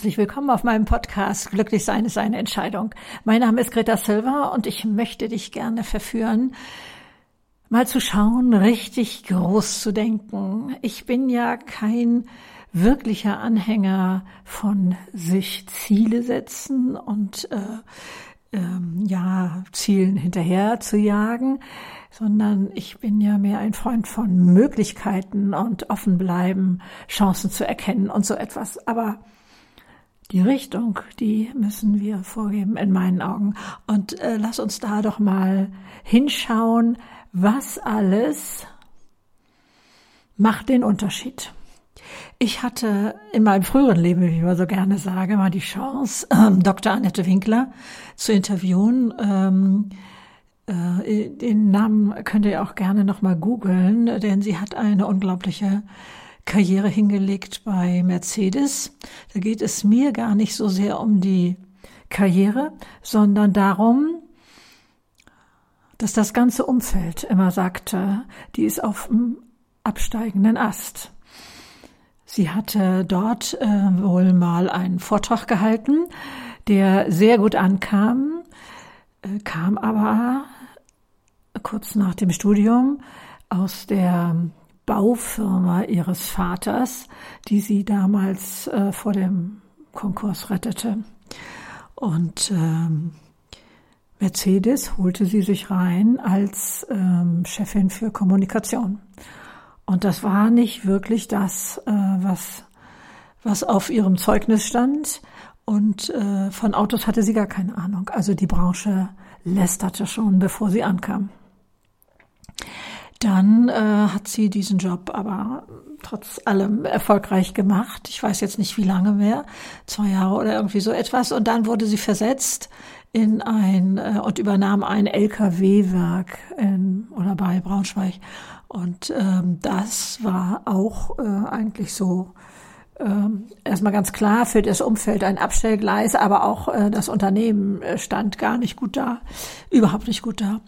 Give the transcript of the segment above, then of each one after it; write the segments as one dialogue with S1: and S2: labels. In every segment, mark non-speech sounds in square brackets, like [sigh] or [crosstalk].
S1: herzlich willkommen auf meinem Podcast Glücklich sein ist eine Entscheidung. Mein Name ist Greta Silva und ich möchte dich gerne verführen, mal zu schauen, richtig groß zu denken. Ich bin ja kein wirklicher Anhänger von sich Ziele setzen und äh, ähm, ja Zielen hinterher zu jagen, sondern ich bin ja mehr ein Freund von Möglichkeiten und offen bleiben, Chancen zu erkennen und so etwas. Aber die Richtung, die müssen wir vorgeben in meinen Augen. Und äh, lass uns da doch mal hinschauen, was alles macht den Unterschied. Ich hatte in meinem früheren Leben, wie ich immer so gerne sage, mal die Chance, [clears throat] ähm, Dr. Annette Winkler zu interviewen. Ähm, äh, den Namen könnt ihr auch gerne nochmal googeln, denn sie hat eine unglaubliche Karriere hingelegt bei Mercedes. Da geht es mir gar nicht so sehr um die Karriere, sondern darum, dass das ganze Umfeld immer sagte, die ist auf dem absteigenden Ast. Sie hatte dort äh, wohl mal einen Vortrag gehalten, der sehr gut ankam, äh, kam aber kurz nach dem Studium aus der Baufirma ihres Vaters, die sie damals äh, vor dem Konkurs rettete. Und ähm, Mercedes holte sie sich rein als ähm, Chefin für Kommunikation. Und das war nicht wirklich das, äh, was, was auf ihrem Zeugnis stand. Und äh, von Autos hatte sie gar keine Ahnung. Also die Branche lästerte schon, bevor sie ankam. Dann äh, hat sie diesen Job aber trotz allem erfolgreich gemacht. Ich weiß jetzt nicht wie lange mehr, zwei Jahre oder irgendwie so etwas. Und dann wurde sie versetzt in ein äh, und übernahm ein LKW-Werk in, oder bei Braunschweig und ähm, das war auch äh, eigentlich so ähm, erstmal ganz klar für das Umfeld ein Abstellgleis, aber auch äh, das Unternehmen äh, stand gar nicht gut da, überhaupt nicht gut da.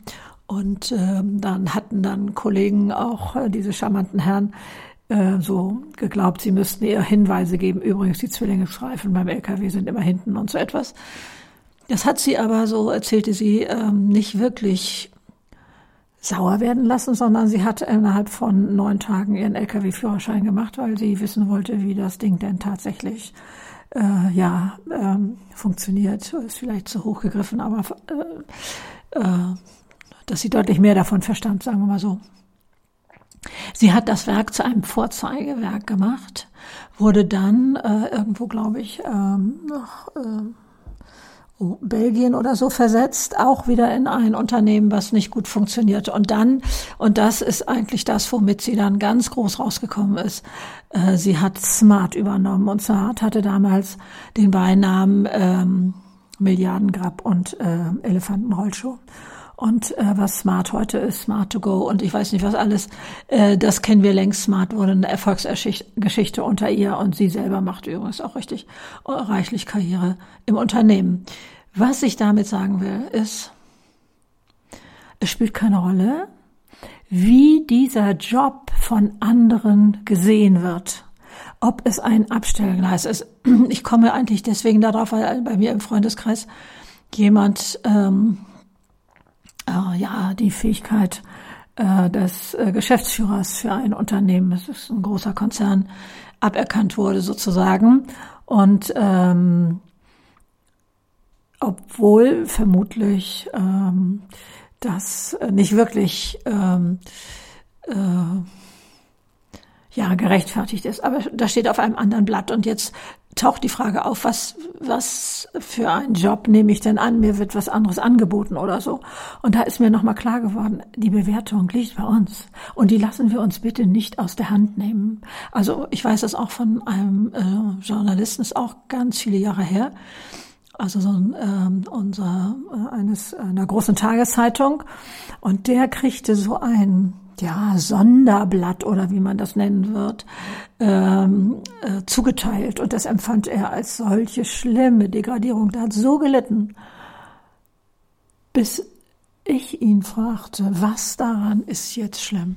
S1: Und ähm, dann hatten dann Kollegen auch äh, diese charmanten Herren äh, so geglaubt, sie müssten eher Hinweise geben. Übrigens, die Zwillingsreifen beim LKW sind immer hinten und so etwas. Das hat sie aber, so erzählte sie, ähm, nicht wirklich sauer werden lassen, sondern sie hat innerhalb von neun Tagen ihren Lkw-Führerschein gemacht, weil sie wissen wollte, wie das Ding denn tatsächlich äh, ja ähm, funktioniert. Ist vielleicht zu hoch gegriffen, aber äh, äh, dass sie deutlich mehr davon verstand, sagen wir mal so. Sie hat das Werk zu einem Vorzeigewerk gemacht, wurde dann äh, irgendwo, glaube ich, ähm, noch äh, Belgien oder so versetzt, auch wieder in ein Unternehmen, was nicht gut funktioniert. Und dann, und das ist eigentlich das, womit sie dann ganz groß rausgekommen ist, äh, sie hat Smart übernommen. Und Smart hatte damals den Beinamen ähm, Milliardengrab und äh, Elefantenrollschuh. Und äh, was Smart heute ist, Smart to Go und ich weiß nicht was alles, äh, das kennen wir längst. Smart wurde eine Erfolgsgeschichte unter ihr und sie selber macht übrigens auch richtig reichlich Karriere im Unternehmen. Was ich damit sagen will, ist, es spielt keine Rolle, wie dieser Job von anderen gesehen wird. Ob es ein Abstellgleis ist. Ich komme eigentlich deswegen darauf, weil bei mir im Freundeskreis jemand ähm, äh, ja die Fähigkeit äh, des äh, Geschäftsführers für ein Unternehmen, das ist ein großer Konzern, aberkannt wurde sozusagen. Und ähm, obwohl vermutlich ähm, das nicht wirklich ähm, äh, ja gerechtfertigt ist. Aber das steht auf einem anderen Blatt. Und jetzt taucht die Frage auf, was, was für einen Job nehme ich denn an? Mir wird was anderes angeboten oder so. Und da ist mir nochmal klar geworden, die Bewertung liegt bei uns. Und die lassen wir uns bitte nicht aus der Hand nehmen. Also ich weiß das auch von einem äh, Journalisten, ist auch ganz viele Jahre her. Also so ein, ähm, unser, äh, eines, einer großen Tageszeitung. Und der kriegte so ein ja, Sonderblatt oder wie man das nennen wird, ähm, äh, zugeteilt. Und das empfand er als solche schlimme Degradierung. Der hat so gelitten, bis ich ihn fragte, was daran ist jetzt schlimm?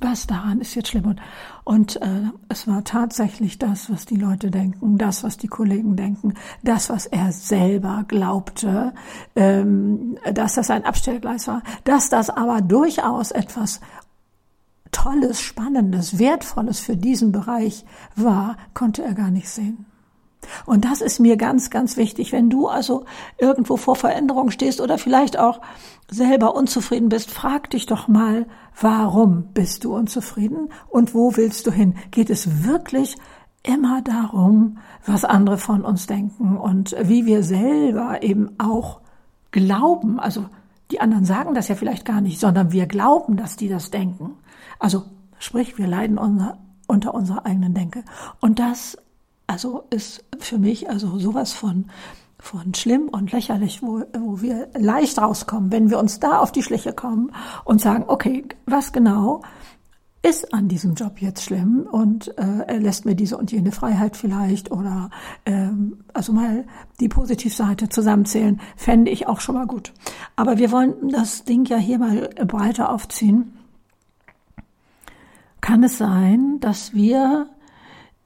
S1: Was daran ist jetzt schlimm? Und, und äh, es war tatsächlich das, was die Leute denken, das, was die Kollegen denken, das, was er selber glaubte, ähm, dass das ein Abstellgleis war, dass das aber durchaus etwas Tolles, Spannendes, Wertvolles für diesen Bereich war, konnte er gar nicht sehen. Und das ist mir ganz, ganz wichtig. Wenn du also irgendwo vor Veränderung stehst oder vielleicht auch selber unzufrieden bist, frag dich doch mal, warum bist du unzufrieden und wo willst du hin? Geht es wirklich immer darum, was andere von uns denken und wie wir selber eben auch glauben, also die anderen sagen das ja vielleicht gar nicht, sondern wir glauben, dass die das denken. Also sprich, wir leiden unser, unter unserer eigenen Denke. Und das also ist für mich also sowas von von schlimm und lächerlich, wo, wo wir leicht rauskommen, wenn wir uns da auf die Schliche kommen und sagen, okay, was genau ist an diesem Job jetzt schlimm und äh, er lässt mir diese und jene Freiheit vielleicht oder ähm, also mal die Positivseite zusammenzählen, fände ich auch schon mal gut. Aber wir wollen das Ding ja hier mal breiter aufziehen. Kann es sein, dass wir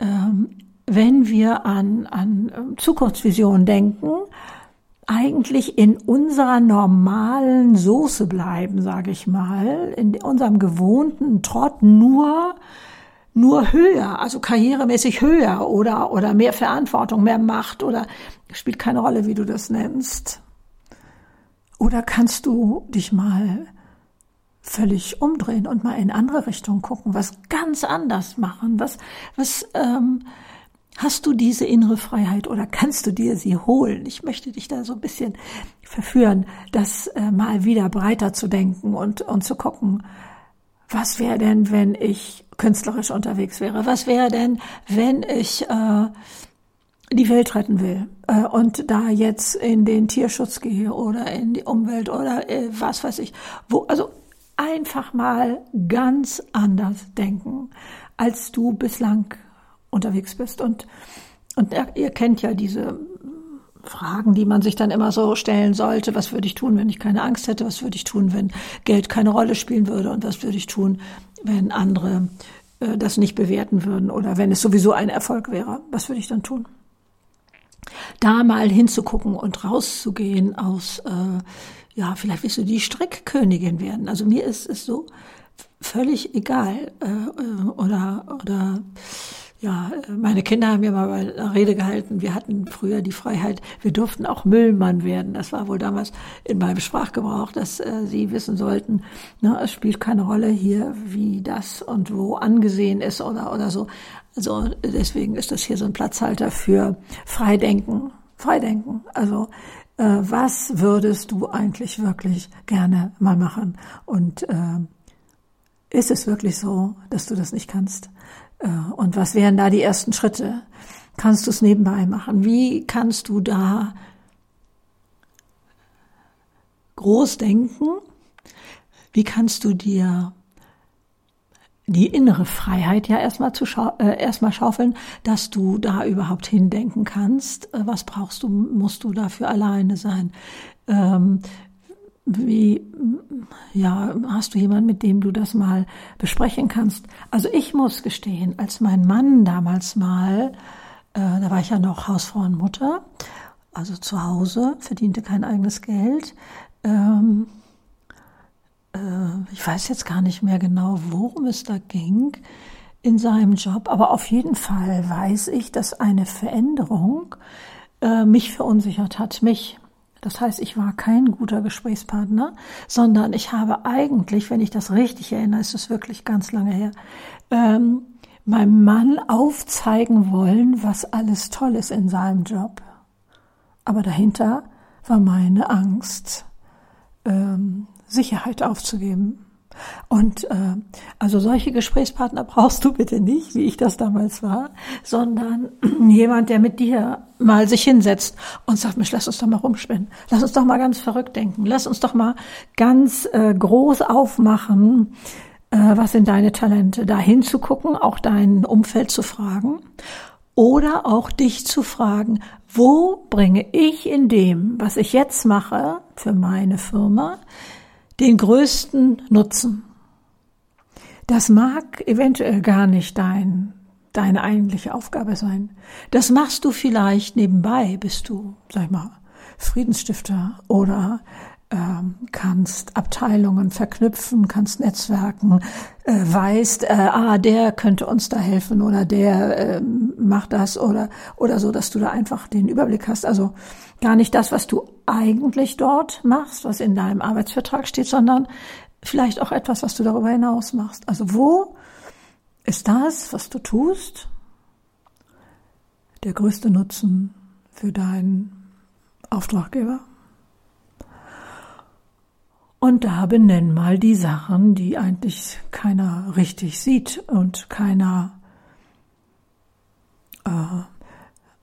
S1: ähm, wenn wir an, an ähm, Zukunftsvisionen denken, eigentlich in unserer normalen Soße bleiben, sage ich mal, in unserem gewohnten Trott nur nur höher, also karrieremäßig höher oder oder mehr Verantwortung, mehr Macht oder spielt keine Rolle, wie du das nennst. Oder kannst du dich mal völlig umdrehen und mal in andere Richtung gucken, was ganz anders machen, was was ähm, Hast du diese innere Freiheit oder kannst du dir sie holen? Ich möchte dich da so ein bisschen verführen, das äh, mal wieder breiter zu denken und, und zu gucken, was wäre denn, wenn ich künstlerisch unterwegs wäre? Was wäre denn, wenn ich äh, die Welt retten will äh, und da jetzt in den Tierschutz gehe oder in die Umwelt oder äh, was weiß ich, wo also einfach mal ganz anders denken, als du bislang unterwegs bist. Und, und ihr kennt ja diese Fragen, die man sich dann immer so stellen sollte. Was würde ich tun, wenn ich keine Angst hätte? Was würde ich tun, wenn Geld keine Rolle spielen würde? Und was würde ich tun, wenn andere äh, das nicht bewerten würden oder wenn es sowieso ein Erfolg wäre? Was würde ich dann tun? Da mal hinzugucken und rauszugehen aus, äh, ja, vielleicht willst du die Strickkönigin werden. Also mir ist es so völlig egal äh, äh oder oder ja, meine Kinder haben mir mal eine Rede gehalten. Wir hatten früher die Freiheit, wir durften auch Müllmann werden. Das war wohl damals in meinem Sprachgebrauch, dass äh, sie wissen sollten, ne, es spielt keine Rolle hier, wie das und wo angesehen ist oder, oder so. Also deswegen ist das hier so ein Platzhalter für Freidenken. Freidenken. Also äh, was würdest du eigentlich wirklich gerne mal machen? Und äh, ist es wirklich so, dass du das nicht kannst? Äh, und was wären da die ersten Schritte? Kannst du es nebenbei machen? Wie kannst du da groß denken? Wie kannst du dir die innere Freiheit ja erstmal zu schau äh, erstmal schaufeln, dass du da überhaupt hindenken kannst. Äh, was brauchst du? Musst du dafür alleine sein? Ähm, wie, ja, hast du jemanden, mit dem du das mal besprechen kannst? Also ich muss gestehen, als mein Mann damals mal, äh, da war ich ja noch Hausfrau und Mutter, also zu Hause, verdiente kein eigenes Geld. Ähm, äh, ich weiß jetzt gar nicht mehr genau, worum es da ging in seinem Job, aber auf jeden Fall weiß ich, dass eine Veränderung äh, mich verunsichert hat, mich das heißt, ich war kein guter Gesprächspartner, sondern ich habe eigentlich, wenn ich das richtig erinnere, ist es wirklich ganz lange her, ähm, meinem Mann aufzeigen wollen, was alles toll ist in seinem Job. Aber dahinter war meine Angst, ähm, Sicherheit aufzugeben. Und äh, also solche Gesprächspartner brauchst du bitte nicht, wie ich das damals war, sondern [clears throat] jemand, der mit dir mal sich hinsetzt und sagt, Mensch, lass uns doch mal rumspinnen, lass uns doch mal ganz verrückt denken, lass uns doch mal ganz äh, groß aufmachen, äh, was sind deine Talente, da hinzugucken, auch dein Umfeld zu fragen oder auch dich zu fragen, wo bringe ich in dem, was ich jetzt mache für meine Firma, den größten Nutzen. Das mag eventuell gar nicht dein, deine eigentliche Aufgabe sein. Das machst du vielleicht nebenbei, bist du, sag ich mal, Friedensstifter oder ähm, kannst Abteilungen verknüpfen, kannst Netzwerken, äh, weißt, äh, ah, der könnte uns da helfen oder der äh, macht das oder oder so, dass du da einfach den Überblick hast. Also gar nicht das, was du eigentlich dort machst, was in deinem Arbeitsvertrag steht, sondern vielleicht auch etwas, was du darüber hinaus machst. Also wo ist das, was du tust, der größte Nutzen für deinen Auftraggeber? Und da benennen mal die Sachen, die eigentlich keiner richtig sieht und keiner äh,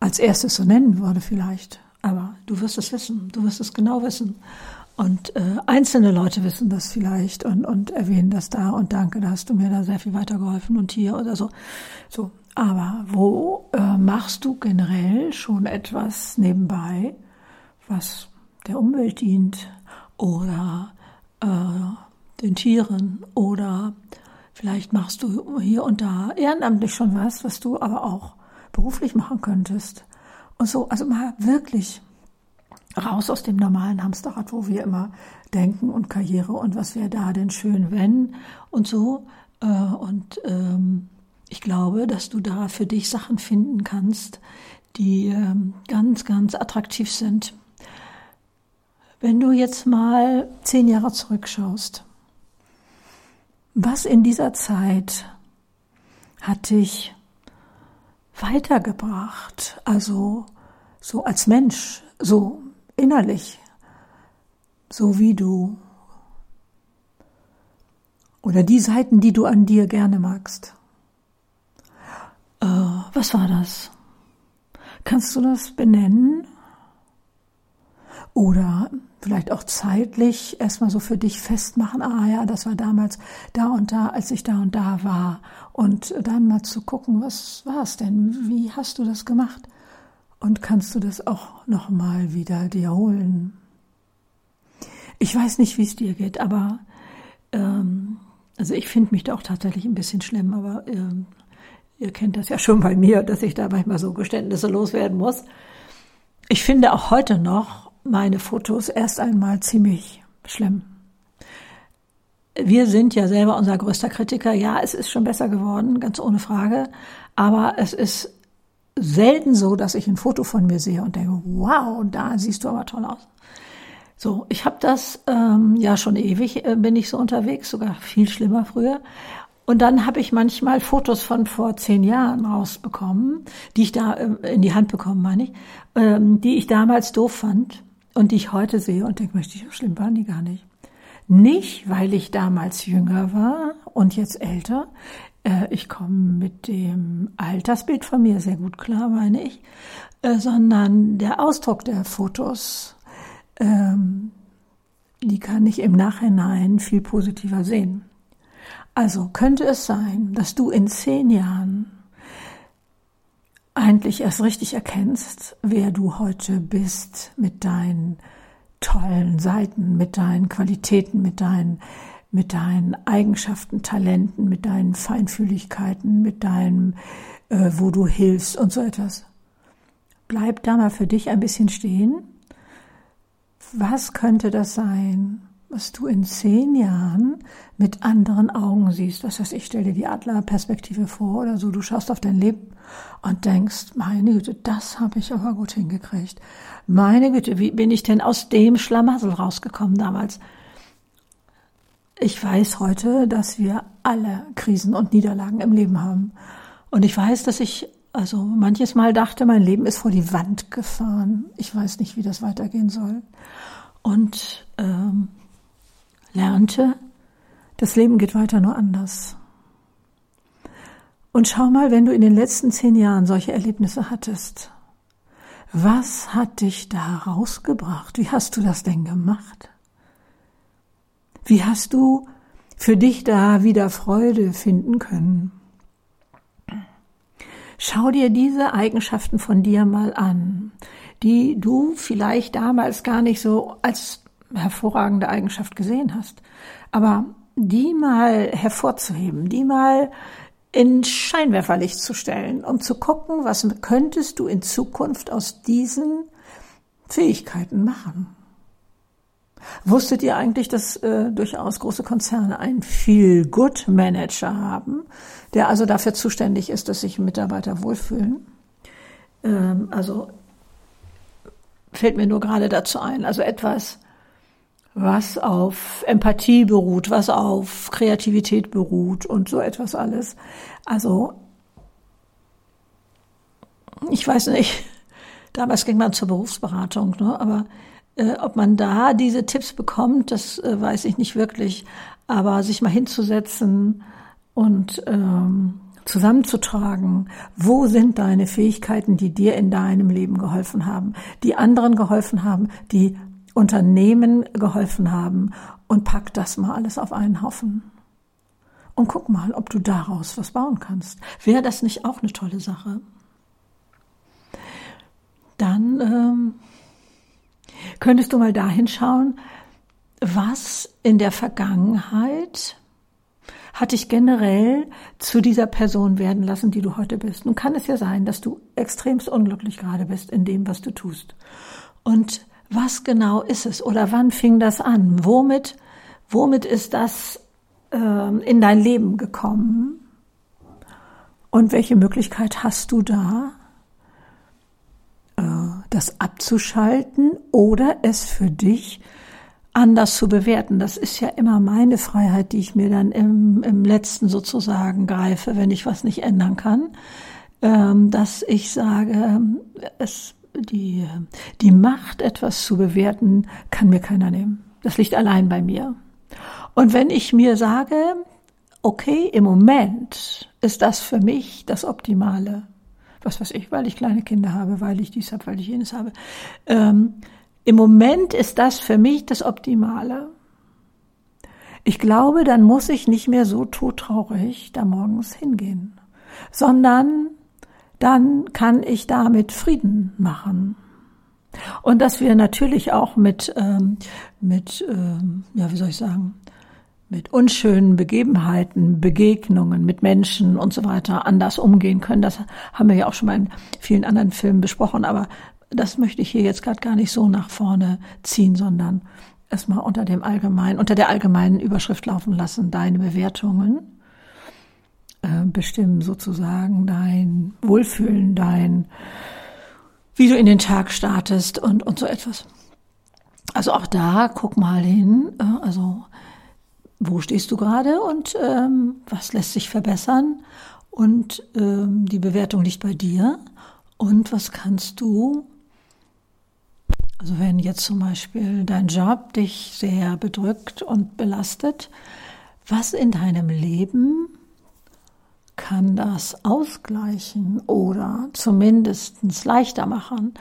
S1: als erstes so nennen würde vielleicht. Aber du wirst es wissen, du wirst es genau wissen. Und äh, einzelne Leute wissen das vielleicht und, und erwähnen das da und danke, da hast du mir da sehr viel weitergeholfen und hier oder so. So, aber wo äh, machst du generell schon etwas nebenbei, was der Umwelt dient oder äh, den Tieren oder vielleicht machst du hier und da ehrenamtlich schon was, was du aber auch beruflich machen könntest. Und so, also mal wirklich raus aus dem normalen Hamsterrad, wo wir immer denken und Karriere und was wäre da denn schön, wenn und so. Äh, und ähm, ich glaube, dass du da für dich Sachen finden kannst, die ähm, ganz, ganz attraktiv sind. Wenn du jetzt mal zehn Jahre zurückschaust, was in dieser Zeit hat dich weitergebracht? Also so als Mensch, so innerlich, so wie du oder die Seiten, die du an dir gerne magst. Äh, was war das? Kannst du das benennen? Oder vielleicht auch zeitlich erstmal so für dich festmachen, ah ja, das war damals da und da, als ich da und da war. Und dann mal zu gucken, was war es denn? Wie hast du das gemacht? Und kannst du das auch nochmal wieder dir holen? Ich weiß nicht, wie es dir geht, aber ähm, also ich finde mich da auch tatsächlich ein bisschen schlimm, aber ähm, ihr kennt das ja schon bei mir, dass ich da manchmal so Geständnisse loswerden muss. Ich finde auch heute noch, meine Fotos erst einmal ziemlich schlimm. Wir sind ja selber unser größter Kritiker. Ja, es ist schon besser geworden, ganz ohne Frage. Aber es ist selten so, dass ich ein Foto von mir sehe und denke, wow, da siehst du aber toll aus. So, ich habe das ähm, ja schon ewig, äh, bin ich so unterwegs, sogar viel schlimmer früher. Und dann habe ich manchmal Fotos von vor zehn Jahren rausbekommen, die ich da äh, in die Hand bekommen, meine ich, ähm, die ich damals doof fand und die ich heute sehe und denke, so schlimm waren die gar nicht. Nicht, weil ich damals jünger war und jetzt älter. Äh, ich komme mit dem Altersbild von mir sehr gut klar, meine ich, äh, sondern der Ausdruck der Fotos, ähm, die kann ich im Nachhinein viel positiver sehen. Also könnte es sein, dass du in zehn Jahren eigentlich erst richtig erkennst, wer du heute bist mit deinen tollen Seiten, mit deinen Qualitäten, mit deinen, mit deinen Eigenschaften, Talenten, mit deinen Feinfühligkeiten, mit deinem, äh, wo du hilfst und so etwas. Bleib da mal für dich ein bisschen stehen. Was könnte das sein? Was du in zehn Jahren mit anderen Augen siehst. Was heißt, ich, stell dir die Adlerperspektive vor oder so. Du schaust auf dein Leben und denkst, meine Güte, das habe ich aber gut hingekriegt. Meine Güte, wie bin ich denn aus dem Schlamassel rausgekommen damals? Ich weiß heute, dass wir alle Krisen und Niederlagen im Leben haben. Und ich weiß, dass ich also manches Mal dachte, mein Leben ist vor die Wand gefahren. Ich weiß nicht, wie das weitergehen soll. Und ähm, lernte, das Leben geht weiter nur anders. Und schau mal, wenn du in den letzten zehn Jahren solche Erlebnisse hattest, was hat dich da rausgebracht? Wie hast du das denn gemacht? Wie hast du für dich da wieder Freude finden können? Schau dir diese Eigenschaften von dir mal an, die du vielleicht damals gar nicht so als hervorragende Eigenschaft gesehen hast. Aber die mal hervorzuheben, die mal in Scheinwerferlicht zu stellen, um zu gucken, was könntest du in Zukunft aus diesen Fähigkeiten machen. Wusstet ihr eigentlich, dass äh, durchaus große Konzerne einen Feel-Good-Manager haben, der also dafür zuständig ist, dass sich Mitarbeiter wohlfühlen? Ähm, also fällt mir nur gerade dazu ein. Also etwas, was auf Empathie beruht, was auf Kreativität beruht und so etwas alles. Also ich weiß nicht, [laughs] damals ging man zur Berufsberatung, ne? aber äh, ob man da diese Tipps bekommt, das äh, weiß ich nicht wirklich. Aber sich mal hinzusetzen und ähm, zusammenzutragen, wo sind deine Fähigkeiten, die dir in deinem Leben geholfen haben, die anderen geholfen haben, die Unternehmen geholfen haben und pack das mal alles auf einen Haufen. Und guck mal, ob du daraus was bauen kannst. Wäre das nicht auch eine tolle Sache? Dann ähm, könntest du mal dahin schauen, was in der Vergangenheit hat dich generell zu dieser Person werden lassen, die du heute bist. Nun kann es ja sein, dass du extremst unglücklich gerade bist in dem, was du tust. Und was genau ist es oder wann fing das an? Womit, womit ist das äh, in dein Leben gekommen? Und welche Möglichkeit hast du da, äh, das abzuschalten oder es für dich anders zu bewerten. Das ist ja immer meine Freiheit, die ich mir dann im, im letzten sozusagen greife, wenn ich was nicht ändern kann, ähm, dass ich sage, es, die, die Macht, etwas zu bewerten, kann mir keiner nehmen. Das liegt allein bei mir. Und wenn ich mir sage, okay, im Moment ist das für mich das Optimale, was weiß ich, weil ich kleine Kinder habe, weil ich dies habe, weil ich jenes habe, ähm, im Moment ist das für mich das Optimale. Ich glaube, dann muss ich nicht mehr so todtraurig da morgens hingehen, sondern dann kann ich damit Frieden machen. Und dass wir natürlich auch mit, ähm, mit ähm, ja, wie soll ich sagen, mit unschönen Begebenheiten, Begegnungen mit Menschen und so weiter anders umgehen können. Das haben wir ja auch schon mal in vielen anderen Filmen besprochen, aber das möchte ich hier jetzt gerade gar nicht so nach vorne ziehen, sondern erstmal unter dem allgemeinen, unter der allgemeinen Überschrift laufen lassen. Deine Bewertungen äh, bestimmen sozusagen dein Wohlfühlen, dein, wie du in den Tag startest und, und so etwas. Also auch da guck mal hin, äh, also wo stehst du gerade und ähm, was lässt sich verbessern und ähm, die Bewertung liegt bei dir und was kannst du also wenn jetzt zum Beispiel dein Job dich sehr bedrückt und belastet, was in deinem Leben kann das ausgleichen oder zumindest leichter machen?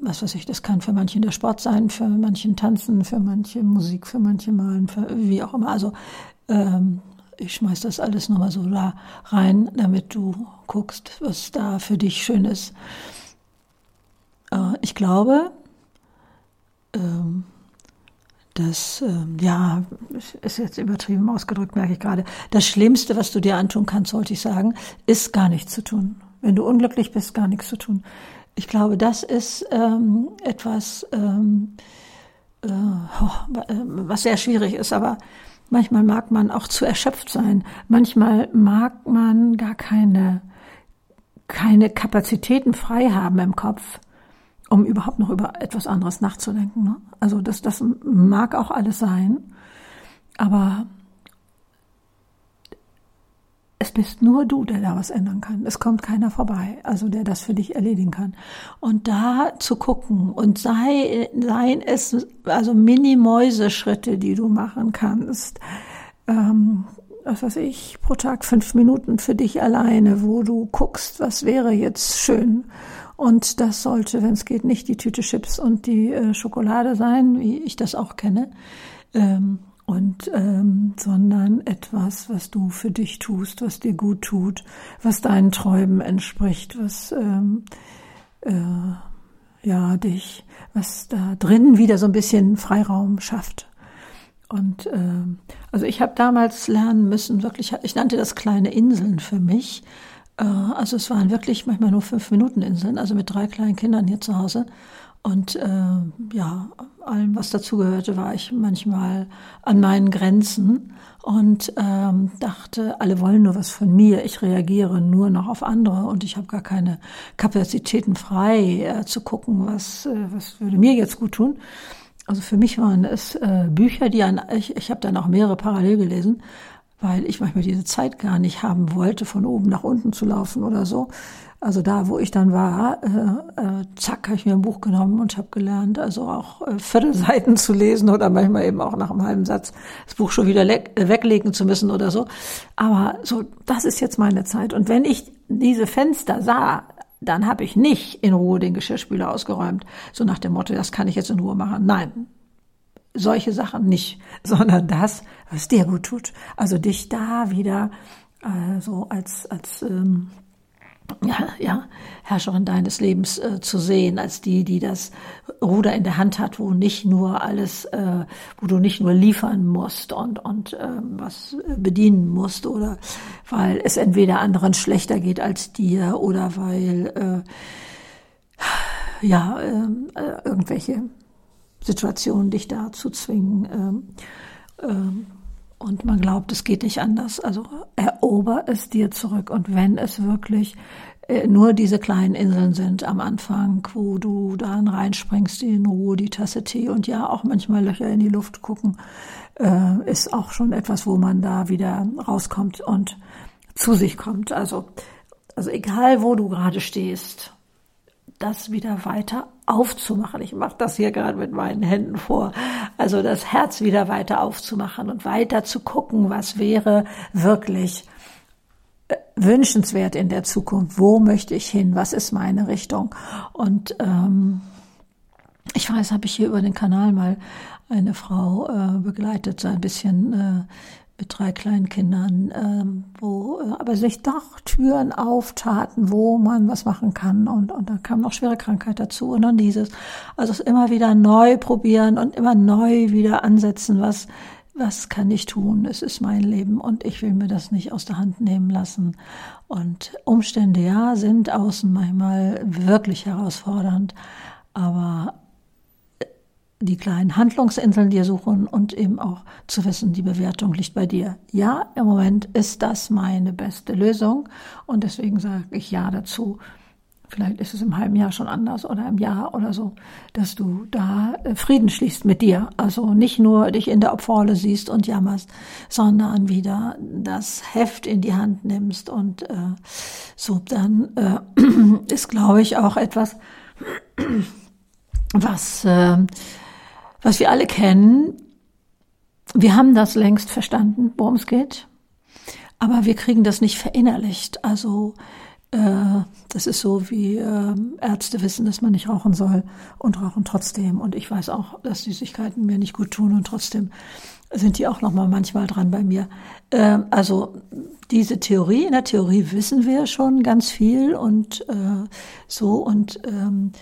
S1: Was weiß ich, das kann für manchen der Sport sein, für manchen Tanzen, für manche Musik, für manche Malen, für wie auch immer. Also ähm, ich schmeiß das alles nochmal so da rein, damit du guckst, was da für dich schön ist. Äh, ich glaube, ähm, das, ähm, ja, ist jetzt übertrieben ausgedrückt, merke ich gerade. Das Schlimmste, was du dir antun kannst, sollte ich sagen, ist gar nichts zu tun. Wenn du unglücklich bist, gar nichts zu tun. Ich glaube, das ist ähm, etwas, ähm, äh, äh, was sehr schwierig ist, aber manchmal mag man auch zu erschöpft sein. Manchmal mag man gar keine, keine Kapazitäten frei haben im Kopf um überhaupt noch über etwas anderes nachzudenken. Ne? Also das, das mag auch alles sein, aber es bist nur du, der da was ändern kann. Es kommt keiner vorbei, also der das für dich erledigen kann. Und da zu gucken und sei, seien es also Mini-Mäuse-Schritte, die du machen kannst. Ähm, was weiß ich, pro Tag fünf Minuten für dich alleine, wo du guckst, was wäre jetzt schön und das sollte, wenn es geht, nicht die Tüte Chips und die äh, Schokolade sein, wie ich das auch kenne, ähm, und ähm, sondern etwas, was du für dich tust, was dir gut tut, was deinen Träumen entspricht, was ähm, äh, ja dich, was da drinnen wieder so ein bisschen Freiraum schafft. Und äh, also ich habe damals lernen müssen, wirklich, ich nannte das kleine Inseln für mich. Äh, also es waren wirklich manchmal nur fünf Minuten Inseln, also mit drei kleinen Kindern hier zu Hause. Und äh, ja, allem, was dazugehörte, war ich manchmal an meinen Grenzen und ähm, dachte, alle wollen nur was von mir. Ich reagiere nur noch auf andere und ich habe gar keine Kapazitäten frei äh, zu gucken, was, äh, was würde mir jetzt gut tun. Also für mich waren es äh, Bücher, die an, ich, ich habe dann auch mehrere parallel gelesen, weil ich manchmal diese Zeit gar nicht haben wollte, von oben nach unten zu laufen oder so. Also da, wo ich dann war, äh, äh, zack, habe ich mir ein Buch genommen und habe gelernt, also auch äh, Viertelseiten zu lesen oder manchmal eben auch nach einem halben Satz das Buch schon wieder äh, weglegen zu müssen oder so. Aber so, das ist jetzt meine Zeit. Und wenn ich diese Fenster sah, dann habe ich nicht in Ruhe den Geschirrspüler ausgeräumt, so nach dem Motto, das kann ich jetzt in Ruhe machen. Nein, solche Sachen nicht, [laughs] sondern das, was dir gut tut. Also dich da wieder äh, so als als ähm, ja, ja, Herrscherin deines Lebens äh, zu sehen, als die, die das Ruder in der Hand hat, wo nicht nur alles, äh, wo du nicht nur liefern musst und, und äh, was bedienen musst oder weil es entweder anderen schlechter geht als dir oder weil äh, ja ähm, äh, irgendwelche Situationen dich dazu zwingen. Äh, äh, und man glaubt, es geht nicht anders. Also erober es dir zurück. Und wenn es wirklich äh, nur diese kleinen Inseln sind am Anfang, wo du dann reinspringst in Ruhe, die Tasse Tee und ja auch manchmal Löcher in die Luft gucken, äh, ist auch schon etwas, wo man da wieder rauskommt und zu sich kommt. Also, also egal, wo du gerade stehst, das wieder weiter aufzumachen. Ich mache das hier gerade mit meinen Händen vor. Also das Herz wieder weiter aufzumachen und weiter zu gucken, was wäre wirklich äh, wünschenswert in der Zukunft. Wo möchte ich hin? Was ist meine Richtung? Und ähm, ich weiß, habe ich hier über den Kanal mal eine Frau äh, begleitet, so ein bisschen äh, mit drei kleinen Kindern, ähm, wo äh, aber sich doch Türen auftaten, wo man was machen kann und und da kam noch schwere Krankheit dazu und dann dieses, also es immer wieder neu probieren und immer neu wieder ansetzen, was was kann ich tun? Es ist mein Leben und ich will mir das nicht aus der Hand nehmen lassen. Und Umstände, ja, sind außen manchmal wirklich herausfordernd, aber die kleinen Handlungsinseln dir suchen und eben auch zu wissen, die Bewertung liegt bei dir. Ja, im Moment ist das meine beste Lösung und deswegen sage ich ja dazu. Vielleicht ist es im halben Jahr schon anders oder im Jahr oder so, dass du da äh, Frieden schließt mit dir. Also nicht nur dich in der Opferrolle siehst und jammerst, sondern wieder das Heft in die Hand nimmst und äh, so dann äh, [clears throat] ist, glaube ich, auch etwas, [clears throat] was äh, was wir alle kennen. Wir haben das längst verstanden, worum es geht, aber wir kriegen das nicht verinnerlicht. Also äh, das ist so, wie äh, Ärzte wissen, dass man nicht rauchen soll und rauchen trotzdem. Und ich weiß auch, dass Süßigkeiten mir nicht gut tun und trotzdem sind die auch noch mal manchmal dran bei mir. Äh, also diese Theorie, in der Theorie wissen wir schon ganz viel und äh, so und ähm,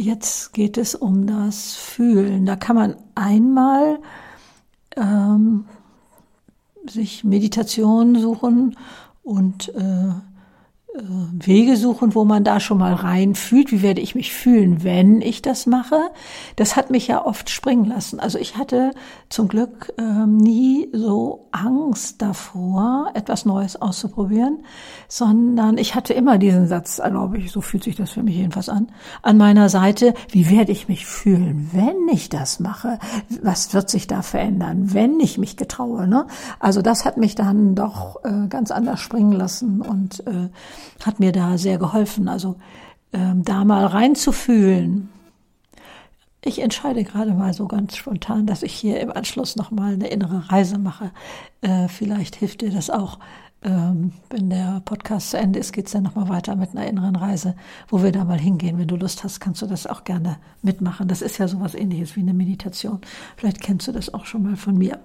S1: Jetzt geht es um das Fühlen. Da kann man einmal ähm, sich Meditation suchen und äh, Wege suchen, wo man da schon mal rein fühlt. Wie werde ich mich fühlen, wenn ich das mache? Das hat mich ja oft springen lassen. Also ich hatte zum Glück ähm, nie so Angst davor, etwas Neues auszuprobieren, sondern ich hatte immer diesen Satz, glaube ich, so fühlt sich das für mich jedenfalls an, an meiner Seite, wie werde ich mich fühlen, wenn ich das mache? Was wird sich da verändern, wenn ich mich getraue? Ne? Also das hat mich dann doch äh, ganz anders springen lassen und äh, hat mir da sehr geholfen. Also ähm, da mal reinzufühlen. Ich entscheide gerade mal so ganz spontan, dass ich hier im Anschluss nochmal eine innere Reise mache. Äh, vielleicht hilft dir das auch. Ähm, wenn der Podcast zu Ende ist, geht es dann nochmal weiter mit einer inneren Reise, wo wir da mal hingehen. Wenn du Lust hast, kannst du das auch gerne mitmachen. Das ist ja sowas ähnliches wie eine Meditation. Vielleicht kennst du das auch schon mal von mir.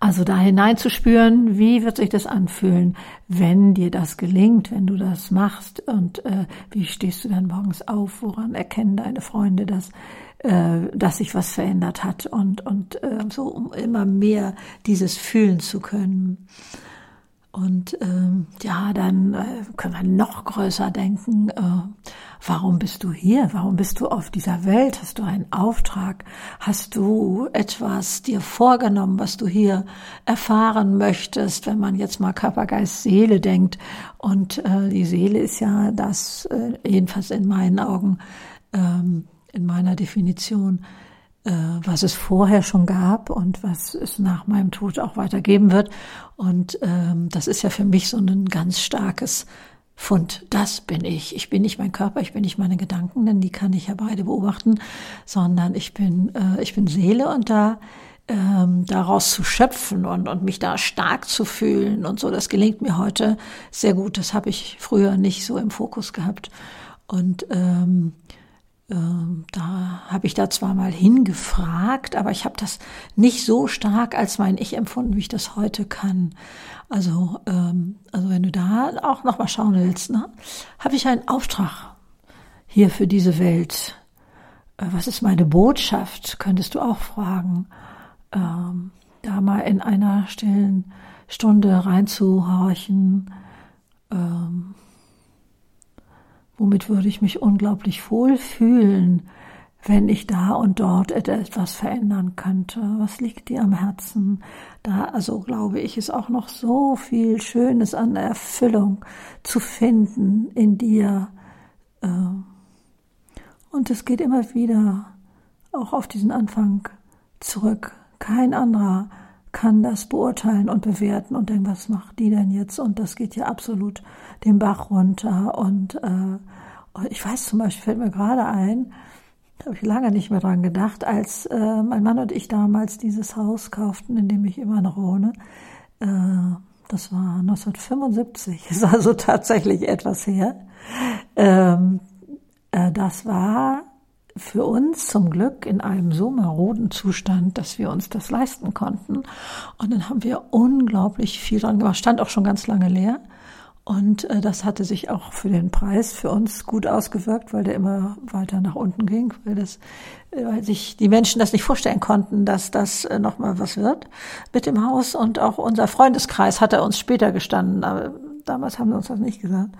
S1: Also da hineinzuspüren, wie wird sich das anfühlen, wenn dir das gelingt, wenn du das machst und äh, wie stehst du dann morgens auf, woran erkennen deine Freunde das, äh, dass sich was verändert hat und, und äh, so, um immer mehr dieses fühlen zu können. Und ähm, ja, dann äh, können wir noch größer denken. Äh, warum bist du hier? Warum bist du auf dieser Welt? Hast du einen Auftrag? Hast du etwas dir vorgenommen, was du hier erfahren möchtest, wenn man jetzt mal Körper, Geist, Seele denkt? Und äh, die Seele ist ja das, äh, jedenfalls in meinen Augen, ähm, in meiner Definition, was es vorher schon gab und was es nach meinem Tod auch weitergeben wird. Und ähm, das ist ja für mich so ein ganz starkes Fund. Das bin ich. Ich bin nicht mein Körper, ich bin nicht meine Gedanken, denn die kann ich ja beide beobachten, sondern ich bin, äh, ich bin Seele und da ähm, daraus zu schöpfen und, und mich da stark zu fühlen und so, das gelingt mir heute sehr gut. Das habe ich früher nicht so im Fokus gehabt. Und ähm, da habe ich da zwar mal hingefragt, aber ich habe das nicht so stark als mein Ich empfunden, wie ich das heute kann. Also, ähm, also wenn du da auch noch mal schauen willst, ne, habe ich einen Auftrag hier für diese Welt. Äh, was ist meine Botschaft? Könntest du auch fragen. Ähm, da mal in einer stillen Stunde reinzuhorchen. Ähm, Womit würde ich mich unglaublich wohl fühlen, wenn ich da und dort etwas verändern könnte? Was liegt dir am Herzen? Da, also glaube ich, ist auch noch so viel Schönes an Erfüllung zu finden in dir. Äh, und es geht immer wieder auch auf diesen Anfang zurück. Kein anderer kann das beurteilen und bewerten und denken, was macht die denn jetzt? Und das geht ja absolut den Bach runter. Und äh, ich weiß zum Beispiel, fällt mir gerade ein, da habe ich lange nicht mehr dran gedacht, als äh, mein Mann und ich damals dieses Haus kauften, in dem ich immer noch wohne. Äh, das war 1975, ist also tatsächlich etwas her. Ähm, äh, das war für uns zum Glück in einem so maroden Zustand, dass wir uns das leisten konnten. Und dann haben wir unglaublich viel dran gemacht. Stand auch schon ganz lange leer. Und äh, das hatte sich auch für den Preis für uns gut ausgewirkt, weil der immer weiter nach unten ging, weil das, äh, weil sich die Menschen das nicht vorstellen konnten, dass das äh, nochmal was wird mit dem Haus. Und auch unser Freundeskreis hat er uns später gestanden. Aber damals haben sie uns das nicht gesagt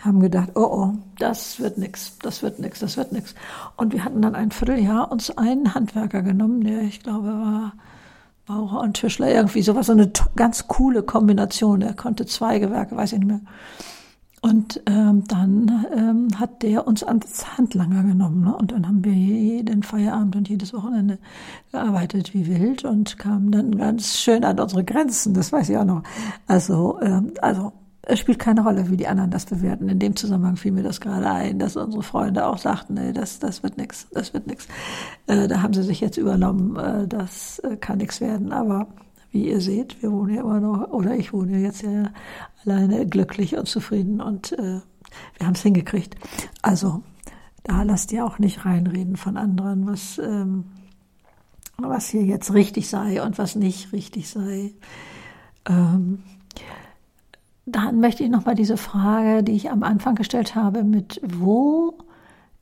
S1: haben gedacht, oh oh, das wird nix, das wird nix, das wird nix. Und wir hatten dann ein Vierteljahr uns einen Handwerker genommen, der ich glaube war Bauer und Tischler, irgendwie sowas, so eine ganz coole Kombination. Er konnte zwei Gewerke, weiß ich nicht mehr. Und ähm, dann ähm, hat der uns ans Handlanger genommen. Ne? Und dann haben wir jeden Feierabend und jedes Wochenende gearbeitet wie wild und kamen dann ganz schön an unsere Grenzen. Das weiß ich auch noch. Also, ähm, also es spielt keine Rolle, wie die anderen das bewerten. In dem Zusammenhang fiel mir das gerade ein, dass unsere Freunde auch sagten, nee, das, das wird nix, das wird nix. Äh, da haben sie sich jetzt übernommen, äh, das äh, kann nix werden. Aber wie ihr seht, wir wohnen ja immer noch, oder ich wohne jetzt ja alleine glücklich und zufrieden und äh, wir haben es hingekriegt. Also da lasst ihr auch nicht reinreden von anderen, was, ähm, was hier jetzt richtig sei und was nicht richtig sei. Ähm, dann möchte ich nochmal diese Frage, die ich am Anfang gestellt habe, mit wo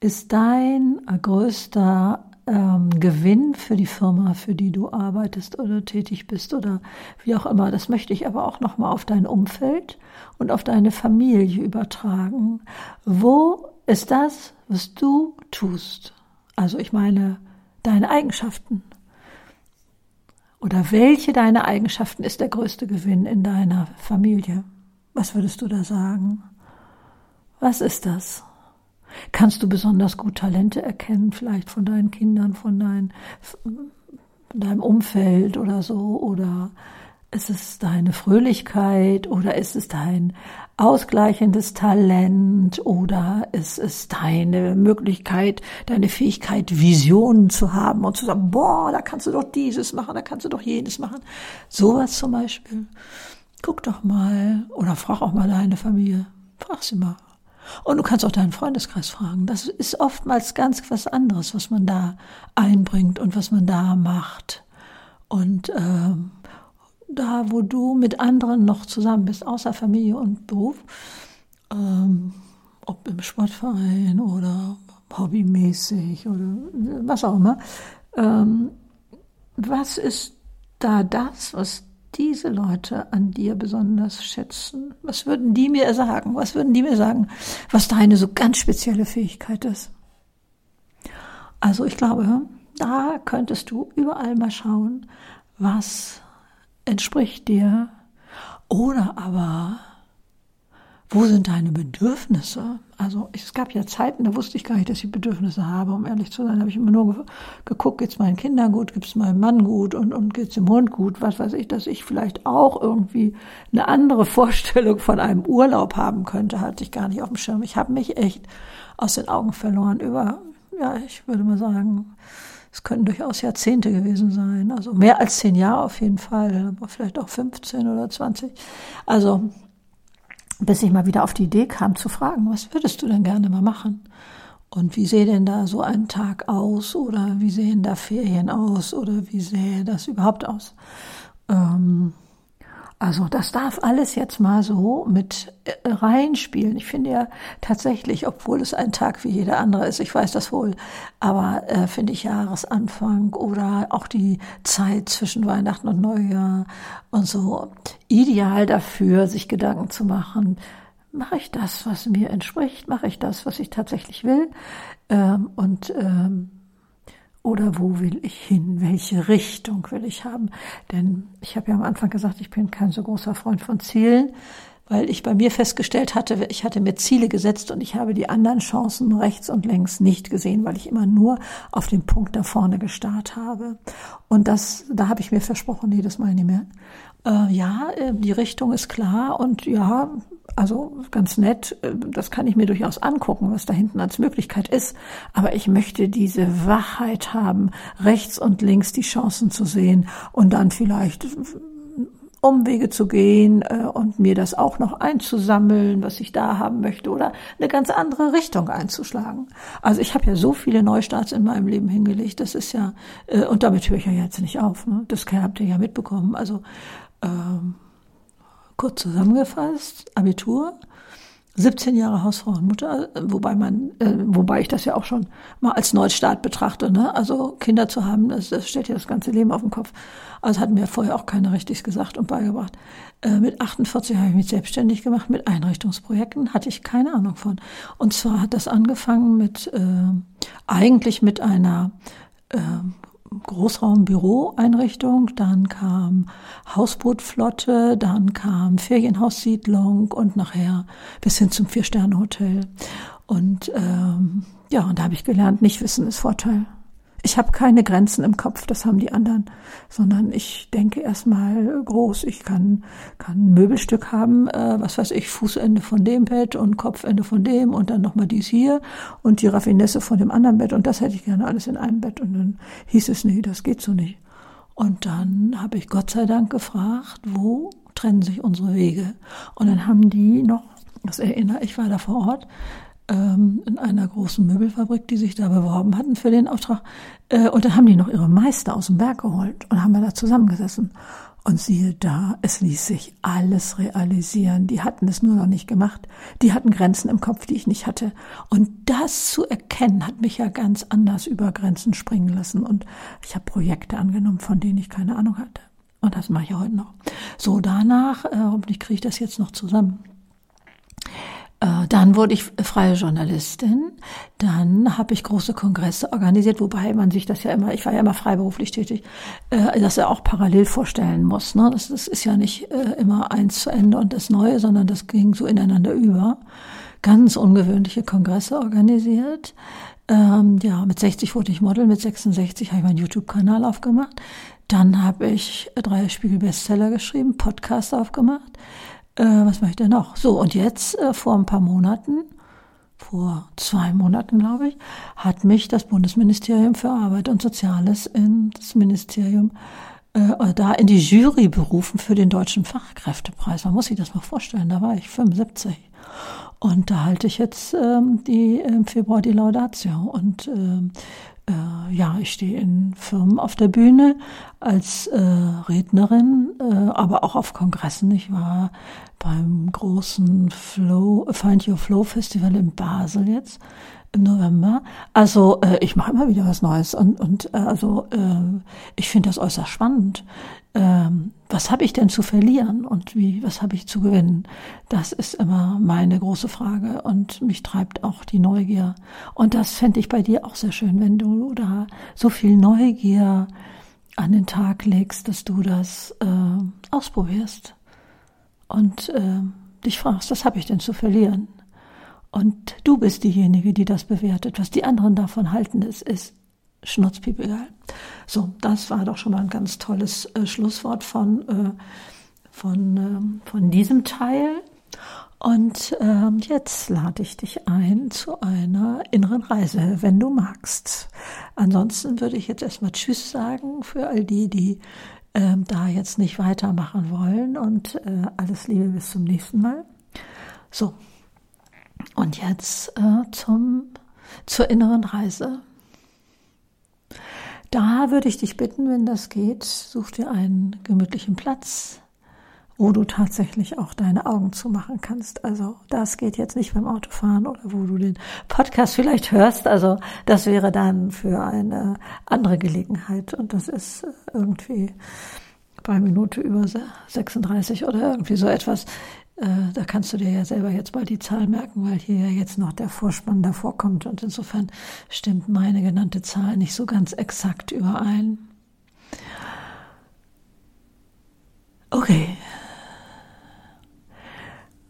S1: ist dein größter ähm, Gewinn für die Firma, für die du arbeitest oder tätig bist oder wie auch immer. Das möchte ich aber auch nochmal auf dein Umfeld und auf deine Familie übertragen. Wo ist das, was du tust? Also ich meine, deine Eigenschaften. Oder welche deiner Eigenschaften ist der größte Gewinn in deiner Familie? Was würdest du da sagen? Was ist das? Kannst du besonders gut Talente erkennen, vielleicht von deinen Kindern, von, dein, von deinem Umfeld oder so? Oder ist es deine Fröhlichkeit oder ist es dein ausgleichendes Talent oder ist es deine Möglichkeit, deine Fähigkeit, Visionen zu haben und zu sagen, boah, da kannst du doch dieses machen, da kannst du doch jenes machen. Sowas zum Beispiel guck doch mal oder frag auch mal deine Familie. Frag sie mal. Und du kannst auch deinen Freundeskreis fragen. Das ist oftmals ganz was anderes, was man da einbringt und was man da macht. Und ähm, da, wo du mit anderen noch zusammen bist, außer Familie und Beruf, ähm, ob im Sportverein oder hobbymäßig oder was auch immer. Ähm, was ist da das, was diese Leute an dir besonders schätzen? Was würden die mir sagen? Was würden die mir sagen, was deine so ganz spezielle Fähigkeit ist? Also ich glaube, da könntest du überall mal schauen, was entspricht dir oder aber wo sind deine Bedürfnisse? Also es gab ja Zeiten, da wusste ich gar nicht, dass ich Bedürfnisse habe, um ehrlich zu sein. Habe ich immer nur geguckt, geht's meinen Kindern gut, geht's meinem Mann gut und, und geht's dem Hund gut, was weiß ich, dass ich vielleicht auch irgendwie eine andere [laughs] Vorstellung von einem Urlaub haben könnte, hatte ich gar nicht auf dem Schirm. Ich habe mich echt aus den Augen verloren über, ja, ich würde mal sagen, es könnten durchaus Jahrzehnte gewesen sein. Also mehr als zehn Jahre auf jeden Fall, aber vielleicht auch 15 oder 20. Also bis ich mal wieder auf die Idee kam zu fragen, was würdest du denn gerne mal machen? Und wie sähe denn da so ein Tag aus? Oder wie sehen da Ferien aus? Oder wie sähe das überhaupt aus? Ähm, also das darf alles jetzt mal so mit äh, reinspielen. Ich finde ja tatsächlich, obwohl es ein Tag wie jeder andere ist, ich weiß das wohl, aber äh, finde ich Jahresanfang oder auch die Zeit zwischen Weihnachten und Neujahr und so ideal dafür, sich Gedanken zu machen, mache ich das, was mir entspricht, mache ich das, was ich tatsächlich will? Ähm, und ähm, oder wo will ich hin? Welche Richtung will ich haben? Denn ich habe ja am Anfang gesagt, ich bin kein so großer Freund von Zielen, weil ich bei mir festgestellt hatte, ich hatte mir Ziele gesetzt und ich habe die anderen Chancen rechts und links nicht gesehen, weil ich immer nur auf den Punkt da vorne gestarrt habe. Und das, da habe ich mir versprochen, nee, das meine ich nicht mehr. Äh, ja, äh, die Richtung ist klar und ja, also ganz nett, äh, das kann ich mir durchaus angucken, was da hinten als Möglichkeit ist. Aber ich möchte diese Wachheit haben, rechts und links die Chancen zu sehen und dann vielleicht Umwege zu gehen äh, und mir das auch noch einzusammeln, was ich da haben möchte oder eine ganz andere Richtung einzuschlagen. Also ich habe ja so viele Neustarts in meinem Leben hingelegt, das ist ja, äh, und damit höre ich ja jetzt nicht auf, ne? das habt ihr ja mitbekommen. Also ähm, kurz zusammengefasst, Abitur, 17 Jahre Hausfrau und Mutter, wobei man, äh, wobei ich das ja auch schon mal als Neustart betrachte, ne? Also Kinder zu haben, das, das stellt ja das ganze Leben auf den Kopf. Also hat mir vorher auch keiner richtig gesagt und beigebracht. Äh, mit 48 habe ich mich selbstständig gemacht mit Einrichtungsprojekten, hatte ich keine Ahnung von. Und zwar hat das angefangen mit äh, eigentlich mit einer äh, Großraumbüroeinrichtung, dann kam Hausbootflotte, dann kam Ferienhaussiedlung und nachher bis hin zum Vier-Sterne-Hotel. Und ähm, ja, und da habe ich gelernt, nicht wissen ist Vorteil. Ich habe keine Grenzen im Kopf, das haben die anderen, sondern ich denke erstmal groß. Ich kann, kann ein Möbelstück haben, äh, was weiß ich, Fußende von dem Bett und Kopfende von dem und dann nochmal dies hier und die Raffinesse von dem anderen Bett und das hätte ich gerne alles in einem Bett und dann hieß es, nee, das geht so nicht. Und dann habe ich Gott sei Dank gefragt, wo trennen sich unsere Wege? Und dann haben die noch, das erinnere ich, war da vor Ort, ähm, in einer großen Möbelfabrik, die sich da beworben hatten für den Auftrag. Äh, und dann haben die noch ihre Meister aus dem Berg geholt und haben wir da zusammengesessen. Und siehe da, es ließ sich alles realisieren. Die hatten es nur noch nicht gemacht. Die hatten Grenzen im Kopf, die ich nicht hatte. Und das zu erkennen, hat mich ja ganz anders über Grenzen springen lassen. Und ich habe Projekte angenommen, von denen ich keine Ahnung hatte. Und das mache ich heute noch. So, danach, äh, hoffentlich kriege ich das jetzt noch zusammen. Äh, dann wurde ich freie Journalistin. Dann habe ich große Kongresse organisiert, wobei man sich das ja immer, ich war ja immer freiberuflich tätig, äh, dass er auch parallel vorstellen muss. Ne? Das, das ist ja nicht äh, immer eins zu Ende und das Neue, sondern das ging so ineinander über. Ganz ungewöhnliche Kongresse organisiert. Ähm, ja, mit 60 wurde ich Model, mit 66 habe ich meinen YouTube-Kanal aufgemacht. Dann habe ich drei Spiegel-Bestseller geschrieben, Podcast aufgemacht. Äh, was möchte er noch? So, und jetzt, äh, vor ein paar Monaten, vor zwei Monaten, glaube ich, hat mich das Bundesministerium für Arbeit und Soziales ins Ministerium äh, da in die Jury berufen für den deutschen Fachkräftepreis. Man muss sich das mal vorstellen, da war ich 75. Und da halte ich jetzt ähm, die im Februar die Laudatio. Und ähm, äh, ja, ich stehe in Firmen auf der Bühne als äh, Rednerin, äh, aber auch auf Kongressen. Ich war beim großen Flow, Find Your Flow Festival in Basel jetzt im November. Also äh, ich mache immer wieder was Neues und, und äh, also äh, ich finde das äußerst spannend. Ähm, was habe ich denn zu verlieren und wie, was habe ich zu gewinnen? Das ist immer meine große Frage und mich treibt auch die Neugier. Und das fände ich bei dir auch sehr schön, wenn du da so viel Neugier an den Tag legst, dass du das äh, ausprobierst und äh, dich fragst, was habe ich denn zu verlieren? Und du bist diejenige, die das bewertet. Was die anderen davon halten, das ist schnurzpiepegal. So, das war doch schon mal ein ganz tolles äh, Schlusswort von, äh, von, äh, von diesem Teil. Und ähm, jetzt lade ich dich ein zu einer inneren Reise, wenn du magst. Ansonsten würde ich jetzt erstmal Tschüss sagen für all die, die ähm, da jetzt nicht weitermachen wollen. Und äh, alles Liebe bis zum nächsten Mal. So, und jetzt äh, zum, zur inneren Reise. Da würde ich dich bitten, wenn das geht, such dir einen gemütlichen Platz, wo du tatsächlich auch deine Augen zumachen kannst. Also das geht jetzt nicht beim Autofahren oder wo du den Podcast vielleicht hörst. Also das wäre dann für eine andere Gelegenheit. Und das ist irgendwie bei Minute über 36 oder irgendwie so etwas. Äh, da kannst du dir ja selber jetzt mal die Zahl merken, weil hier ja jetzt noch der Vorspann davor kommt und insofern stimmt meine genannte Zahl nicht so ganz exakt überein. Okay.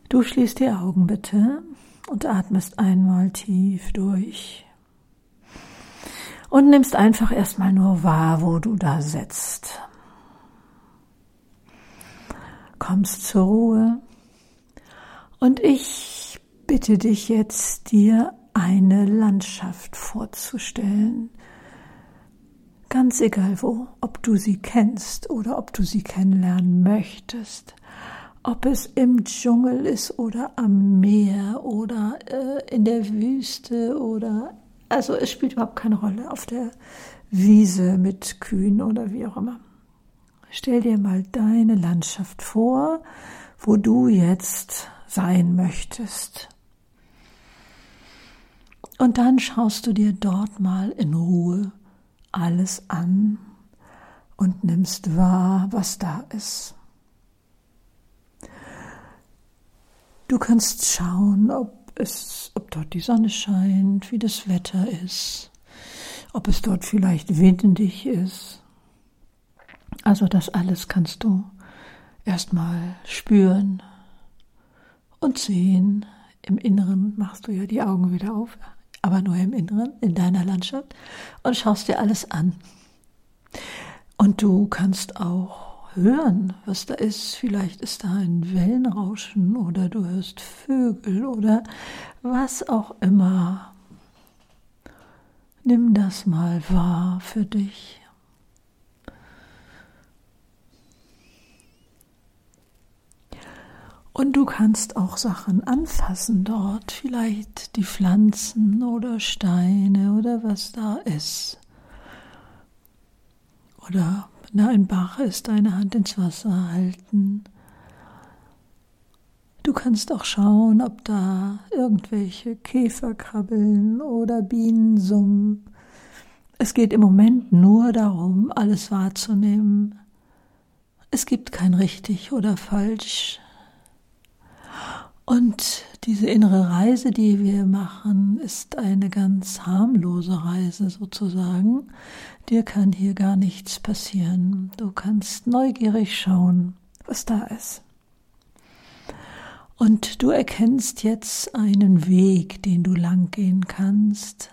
S1: Du schließt die Augen bitte und atmest einmal tief durch. Und nimmst einfach erstmal nur wahr, wo du da sitzt. Kommst zur Ruhe und ich bitte dich jetzt, dir eine Landschaft vorzustellen. Ganz egal wo, ob du sie kennst oder ob du sie kennenlernen möchtest, ob es im Dschungel ist oder am Meer oder äh, in der Wüste oder also es spielt überhaupt keine Rolle auf der Wiese mit Kühen oder wie auch immer. Stell dir mal deine Landschaft vor, wo du jetzt sein möchtest. Und dann schaust du dir dort mal in Ruhe alles an und nimmst wahr, was da ist. Du kannst schauen, ob es, ob dort die Sonne scheint, wie das Wetter ist, ob es dort vielleicht windig ist. Also das alles kannst du erstmal spüren und sehen. Im Inneren machst du ja die Augen wieder auf, aber nur im Inneren, in deiner Landschaft und schaust dir alles an. Und du kannst auch hören, was da ist. Vielleicht ist da ein Wellenrauschen oder du hörst Vögel oder was auch immer. Nimm das mal wahr für dich. Und du kannst auch Sachen anfassen dort, vielleicht die Pflanzen oder Steine oder was da ist. Oder wenn da ein Bach ist, deine Hand ins Wasser halten. Du kannst auch schauen, ob da irgendwelche Käfer krabbeln oder Bienen summen. Es geht im Moment nur darum, alles wahrzunehmen. Es gibt kein richtig oder falsch. Und diese innere Reise, die wir machen, ist eine ganz harmlose Reise sozusagen. Dir kann hier gar nichts passieren. Du kannst neugierig schauen, was da ist. Und du erkennst jetzt einen Weg, den du lang gehen kannst.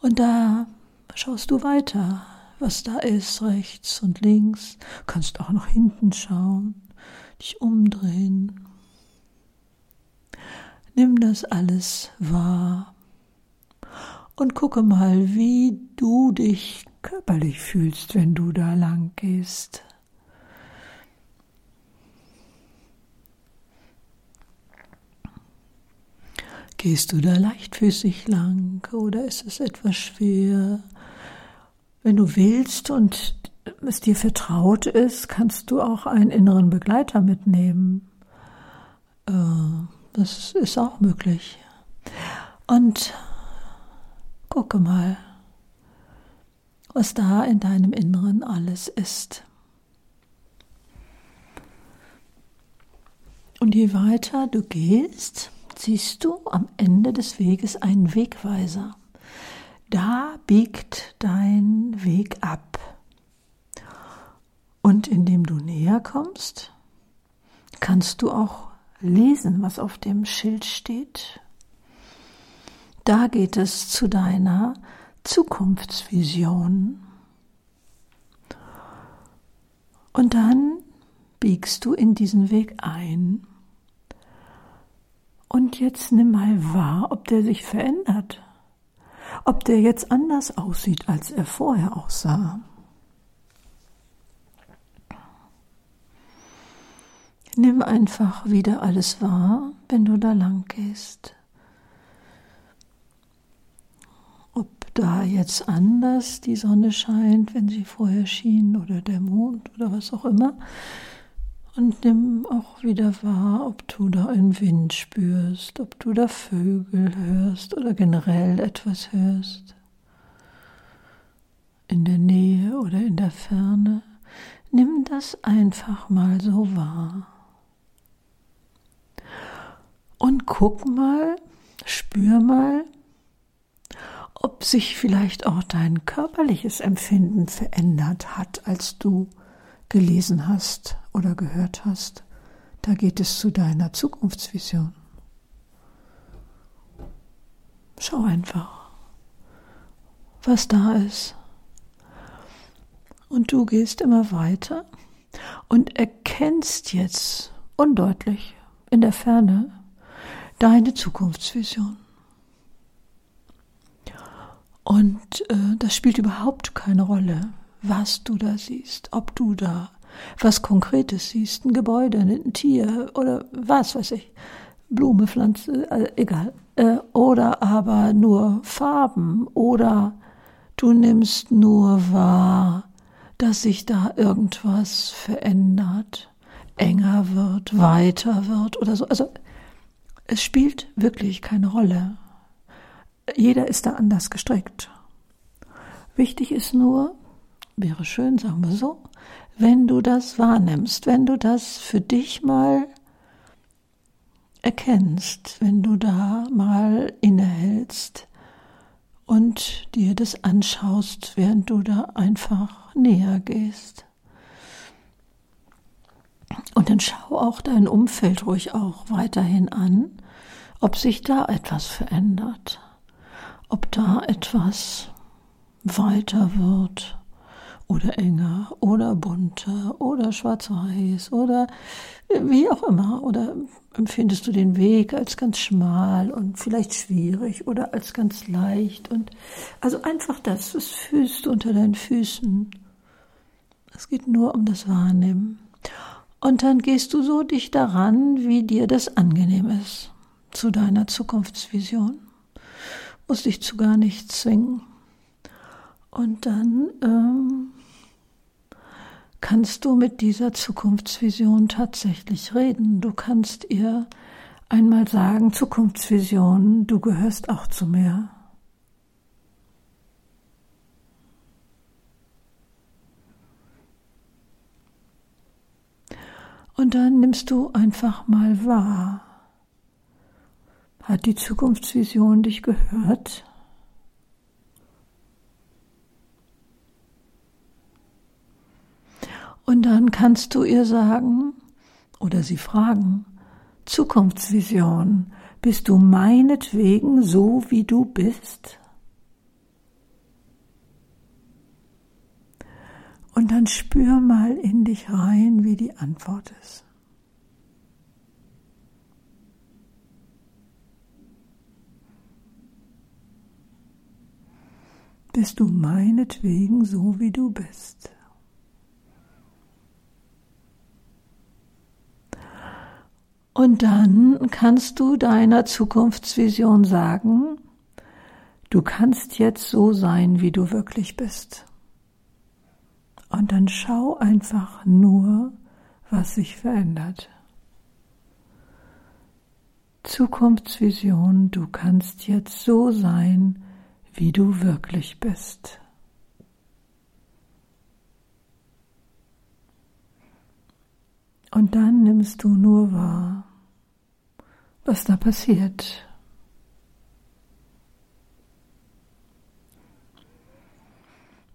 S1: Und da schaust du weiter, was da ist, rechts und links. Du kannst auch nach hinten schauen, dich umdrehen Nimm das alles wahr und gucke mal, wie du dich körperlich fühlst, wenn du da lang gehst. Gehst du da leichtfüßig lang oder ist es etwas schwer? Wenn du willst und es dir vertraut ist, kannst du auch einen inneren Begleiter mitnehmen. Äh, das ist auch möglich. Und Gucke mal, was da in deinem Inneren alles ist. Und je weiter du gehst, siehst du am Ende des Weges einen Wegweiser. Da biegt dein Weg ab. Und indem du näher kommst, kannst du auch lesen, was auf dem Schild steht. Da geht es zu deiner Zukunftsvision. Und dann biegst du in diesen Weg ein. Und jetzt nimm mal wahr, ob der sich verändert. Ob der jetzt anders aussieht, als er vorher aussah. Nimm einfach wieder alles wahr, wenn du da lang gehst. Ob da jetzt anders die Sonne scheint, wenn sie vorher schien, oder der Mond oder was auch immer. Und nimm auch wieder wahr, ob du da einen Wind spürst, ob du da Vögel hörst oder generell etwas hörst. In der Nähe oder in der Ferne. Nimm das einfach mal so wahr. Und guck mal, spür mal, ob sich vielleicht auch dein körperliches Empfinden verändert hat, als du gelesen hast oder gehört hast. Da geht es zu deiner Zukunftsvision. Schau einfach, was da ist. Und du gehst immer weiter und erkennst jetzt undeutlich in der Ferne deine Zukunftsvision. Und äh, das spielt überhaupt keine Rolle, was du da siehst, ob du da was Konkretes siehst, ein Gebäude, ein Tier oder was weiß ich, Blume, Pflanze, äh, egal. Äh, oder aber nur Farben oder du nimmst nur wahr, dass sich da irgendwas verändert, enger wird, weiter wird oder so. Also es spielt wirklich keine Rolle. Jeder ist da anders gestrickt. Wichtig ist nur, wäre schön, sagen wir so, wenn du das wahrnimmst, wenn du das für dich mal erkennst, wenn du da mal innehältst und dir das anschaust, während du da einfach näher gehst. Und dann schau auch dein Umfeld ruhig auch weiterhin an, ob sich da etwas verändert, ob da etwas weiter wird oder enger oder bunter oder schwarz-weiß oder wie auch immer. Oder empfindest du den Weg als ganz schmal und vielleicht schwierig oder als ganz leicht und also einfach das, was fühlst du unter deinen Füßen. Es geht nur um das Wahrnehmen. Und dann gehst du so dich daran, wie dir das angenehm ist, zu deiner Zukunftsvision. Musst dich zu gar nichts zwingen. Und dann ähm, kannst du mit dieser Zukunftsvision tatsächlich reden. Du kannst ihr einmal sagen, Zukunftsvision, du gehörst auch zu mir. Und dann nimmst du einfach mal wahr. Hat die Zukunftsvision dich gehört? Und dann kannst du ihr sagen oder sie fragen, Zukunftsvision, bist du meinetwegen so, wie du bist? Und dann spür mal in dich rein, wie die Antwort ist. Bist du meinetwegen so, wie du bist? Und dann kannst du deiner Zukunftsvision sagen, du kannst jetzt so sein, wie du wirklich bist. Und dann schau einfach nur, was sich verändert. Zukunftsvision, du kannst jetzt so sein, wie du wirklich bist. Und dann nimmst du nur wahr, was da passiert.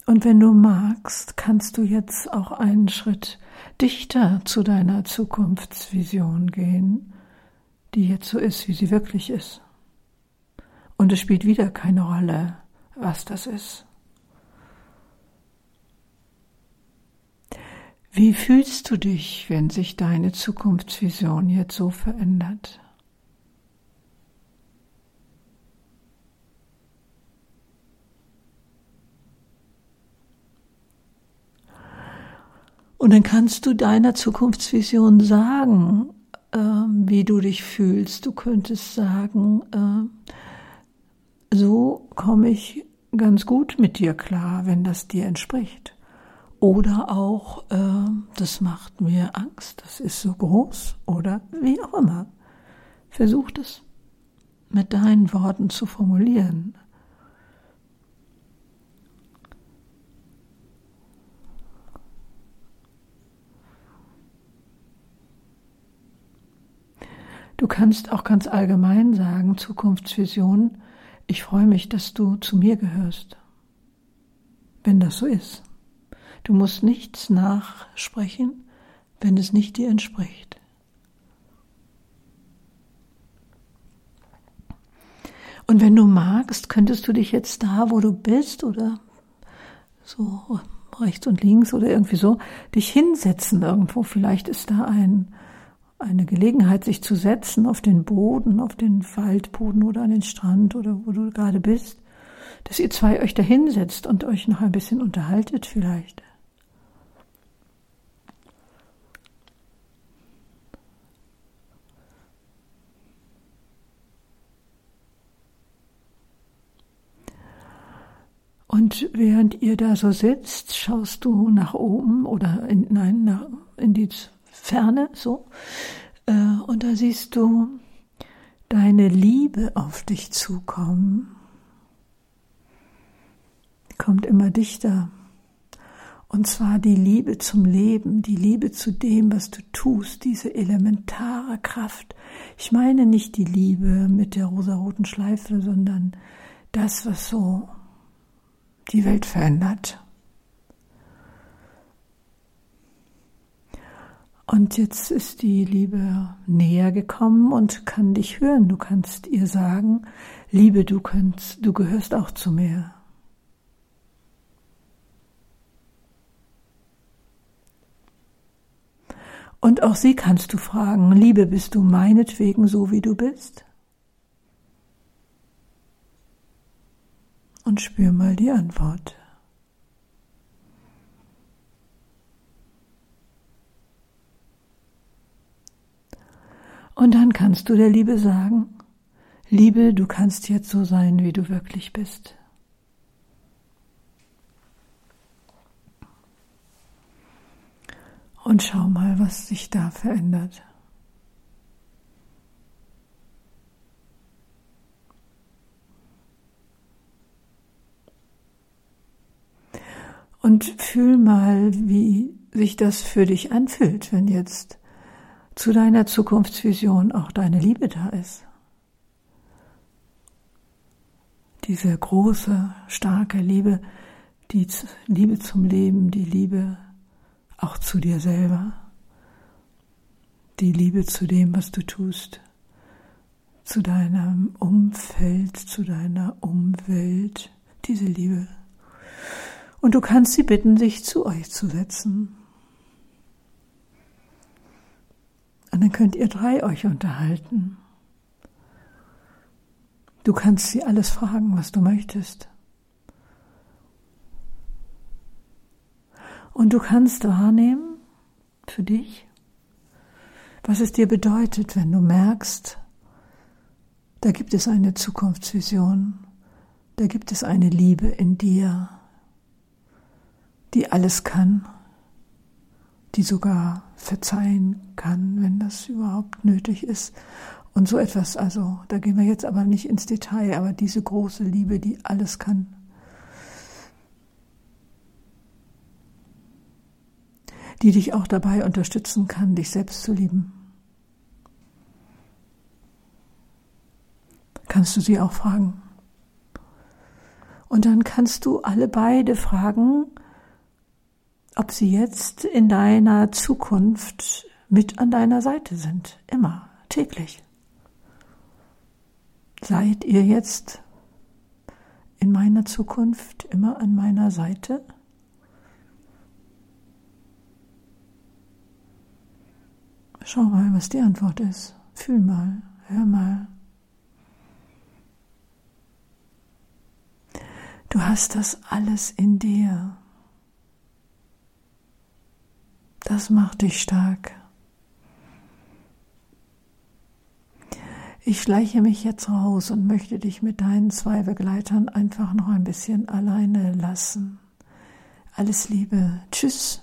S1: Und wenn du magst, kannst du jetzt auch einen Schritt dichter zu deiner Zukunftsvision gehen, die jetzt so ist, wie sie wirklich ist. Und es spielt wieder keine Rolle, was das ist. Wie fühlst du dich, wenn sich deine Zukunftsvision jetzt so verändert? Und dann kannst du deiner Zukunftsvision sagen, äh, wie du dich fühlst. Du könntest sagen, äh, so komme ich ganz gut mit dir klar, wenn das dir entspricht. Oder auch, äh, das macht mir Angst, das ist so groß oder wie auch immer. Versuch das mit deinen Worten zu formulieren. Du kannst auch ganz allgemein sagen, Zukunftsvision, ich freue mich, dass du zu mir gehörst, wenn das so ist. Du musst nichts nachsprechen, wenn es nicht dir entspricht. Und wenn du magst, könntest du dich jetzt da, wo du bist oder so rechts und links oder irgendwie so, dich hinsetzen irgendwo. Vielleicht ist da ein, eine Gelegenheit, sich zu setzen auf den Boden, auf den Waldboden oder an den Strand oder wo du gerade bist, dass ihr zwei euch da hinsetzt und euch noch ein bisschen unterhaltet vielleicht. Und während ihr da so sitzt, schaust du nach oben oder in, nein, nach, in die Ferne, so. Äh, und da siehst du deine Liebe auf dich zukommen. Kommt immer dichter. Und zwar die Liebe zum Leben, die Liebe zu dem, was du tust, diese elementare Kraft. Ich meine nicht die Liebe mit der rosaroten Schleife, sondern das, was so die Welt verändert. Und jetzt ist die Liebe näher gekommen und kann dich hören. Du kannst ihr sagen, Liebe, du, kannst, du gehörst auch zu mir. Und auch sie kannst du fragen, Liebe, bist du meinetwegen so, wie du bist? und spür mal die Antwort. Und dann kannst du der Liebe sagen, Liebe, du kannst jetzt so sein, wie du wirklich bist. Und schau mal, was sich da verändert. Und fühl mal, wie sich das für dich anfühlt, wenn jetzt zu deiner Zukunftsvision auch deine Liebe da ist. Diese große, starke Liebe, die Liebe zum Leben, die Liebe auch zu dir selber, die Liebe zu dem, was du tust, zu deinem Umfeld, zu deiner Umwelt, diese Liebe. Und du kannst sie bitten, sich zu euch zu setzen. Und dann könnt ihr drei euch unterhalten. Du kannst sie alles fragen, was du möchtest. Und du kannst wahrnehmen für dich, was es dir bedeutet, wenn du merkst, da gibt es eine Zukunftsvision, da gibt es eine Liebe in dir, die alles kann, die sogar verzeihen kann, wenn das überhaupt nötig ist Und so etwas, also da gehen wir jetzt aber nicht ins Detail, aber diese große Liebe, die alles kann. Die dich auch dabei unterstützen kann, dich selbst zu lieben. Kannst du sie auch fragen. Und dann kannst du alle beide fragen, ob sie jetzt in deiner Zukunft mit an deiner Seite sind. Immer, täglich. Seid ihr jetzt in meiner Zukunft immer an meiner Seite? Schau mal, was die Antwort ist. Fühl mal, hör mal. Du hast das alles in dir. Das macht dich stark. Ich schleiche mich jetzt raus und möchte dich mit deinen zwei Begleitern einfach noch ein bisschen alleine lassen. Alles Liebe. Tschüss.